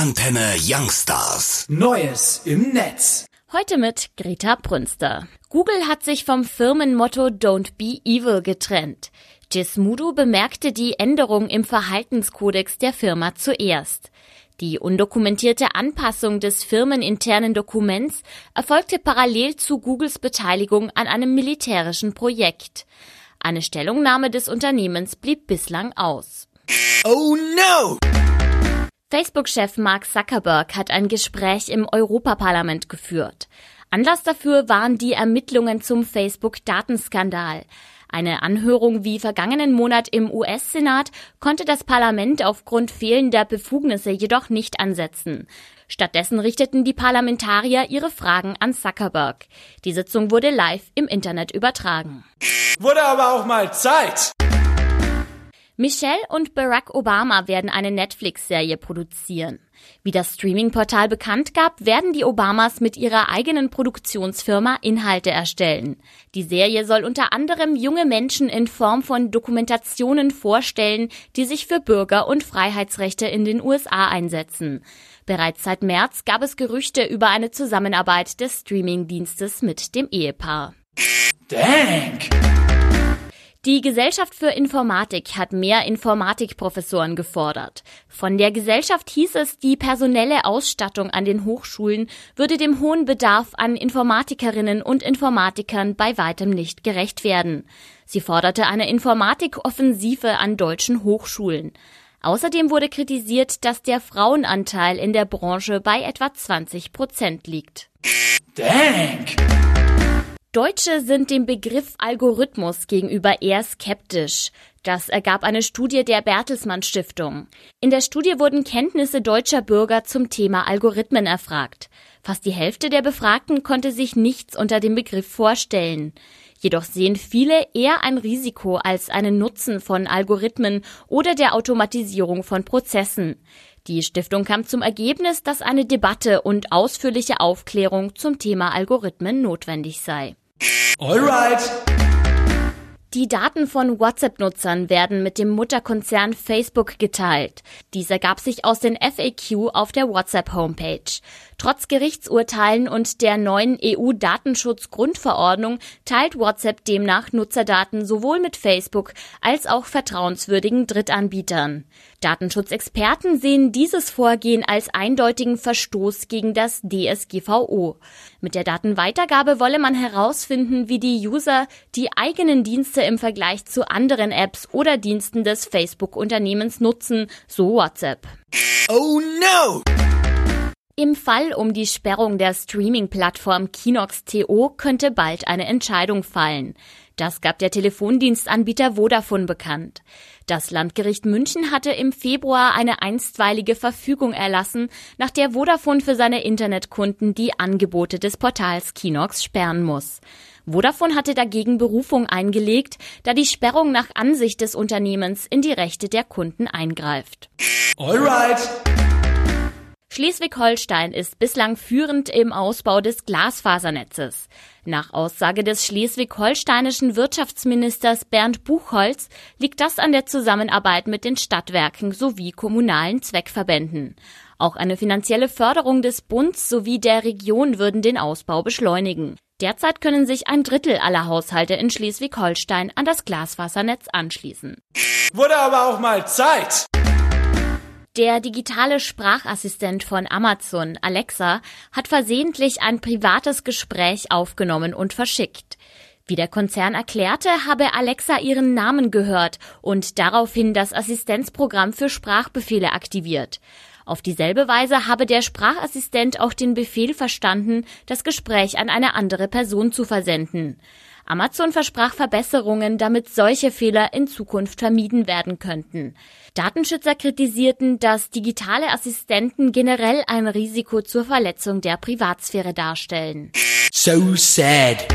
Antenne Youngstars. Neues im Netz. Heute mit Greta Brünster. Google hat sich vom Firmenmotto Don't Be Evil getrennt. Gizmodo bemerkte die Änderung im Verhaltenskodex der Firma zuerst. Die undokumentierte Anpassung des firmeninternen Dokuments erfolgte parallel zu Googles Beteiligung an einem militärischen Projekt. Eine Stellungnahme des Unternehmens blieb bislang aus. Oh no! Facebook-Chef Mark Zuckerberg hat ein Gespräch im Europaparlament geführt. Anlass dafür waren die Ermittlungen zum Facebook-Datenskandal. Eine Anhörung wie vergangenen Monat im US-Senat konnte das Parlament aufgrund fehlender Befugnisse jedoch nicht ansetzen. Stattdessen richteten die Parlamentarier ihre Fragen an Zuckerberg. Die Sitzung wurde live im Internet übertragen. Wurde aber auch mal Zeit. Michelle und Barack Obama werden eine Netflix-Serie produzieren. Wie das Streaming-Portal bekannt gab, werden die Obamas mit ihrer eigenen Produktionsfirma Inhalte erstellen. Die Serie soll unter anderem junge Menschen in Form von Dokumentationen vorstellen, die sich für Bürger- und Freiheitsrechte in den USA einsetzen. Bereits seit März gab es Gerüchte über eine Zusammenarbeit des Streaming-Dienstes mit dem Ehepaar. Dank. Die Gesellschaft für Informatik hat mehr Informatikprofessoren gefordert. Von der Gesellschaft hieß es, die personelle Ausstattung an den Hochschulen würde dem hohen Bedarf an Informatikerinnen und Informatikern bei weitem nicht gerecht werden. Sie forderte eine Informatikoffensive an deutschen Hochschulen. Außerdem wurde kritisiert, dass der Frauenanteil in der Branche bei etwa 20 Prozent liegt. Dank. Deutsche sind dem Begriff Algorithmus gegenüber eher skeptisch. Das ergab eine Studie der Bertelsmann Stiftung. In der Studie wurden Kenntnisse deutscher Bürger zum Thema Algorithmen erfragt. Fast die Hälfte der Befragten konnte sich nichts unter dem Begriff vorstellen. Jedoch sehen viele eher ein Risiko als einen Nutzen von Algorithmen oder der Automatisierung von Prozessen. Die Stiftung kam zum Ergebnis, dass eine Debatte und ausführliche Aufklärung zum Thema Algorithmen notwendig sei. Alright. Die Daten von WhatsApp-Nutzern werden mit dem Mutterkonzern Facebook geteilt. Dies ergab sich aus den FAQ auf der WhatsApp-Homepage. Trotz Gerichtsurteilen und der neuen EU-Datenschutzgrundverordnung teilt WhatsApp demnach Nutzerdaten sowohl mit Facebook als auch vertrauenswürdigen Drittanbietern. Datenschutzexperten sehen dieses Vorgehen als eindeutigen Verstoß gegen das DSGVO. Mit der Datenweitergabe wolle man herausfinden, wie die User die eigenen Dienste im Vergleich zu anderen Apps oder Diensten des Facebook-Unternehmens nutzen, so WhatsApp. Oh no! Im Fall um die Sperrung der Streaming-Plattform Kinox.to könnte bald eine Entscheidung fallen. Das gab der Telefondienstanbieter Vodafone bekannt. Das Landgericht München hatte im Februar eine einstweilige Verfügung erlassen, nach der Vodafone für seine Internetkunden die Angebote des Portals Kinox sperren muss. Vodafone hatte dagegen Berufung eingelegt, da die Sperrung nach Ansicht des Unternehmens in die Rechte der Kunden eingreift. Alright. Schleswig-Holstein ist bislang führend im Ausbau des Glasfasernetzes. Nach Aussage des schleswig-holsteinischen Wirtschaftsministers Bernd Buchholz liegt das an der Zusammenarbeit mit den Stadtwerken sowie kommunalen Zweckverbänden. Auch eine finanzielle Förderung des Bunds sowie der Region würden den Ausbau beschleunigen. Derzeit können sich ein Drittel aller Haushalte in Schleswig-Holstein an das Glasfasernetz anschließen. Wurde aber auch mal Zeit. Der digitale Sprachassistent von Amazon, Alexa, hat versehentlich ein privates Gespräch aufgenommen und verschickt. Wie der Konzern erklärte, habe Alexa ihren Namen gehört und daraufhin das Assistenzprogramm für Sprachbefehle aktiviert. Auf dieselbe Weise habe der Sprachassistent auch den Befehl verstanden, das Gespräch an eine andere Person zu versenden. Amazon versprach Verbesserungen, damit solche Fehler in Zukunft vermieden werden könnten. Datenschützer kritisierten, dass digitale Assistenten generell ein Risiko zur Verletzung der Privatsphäre darstellen. So sad.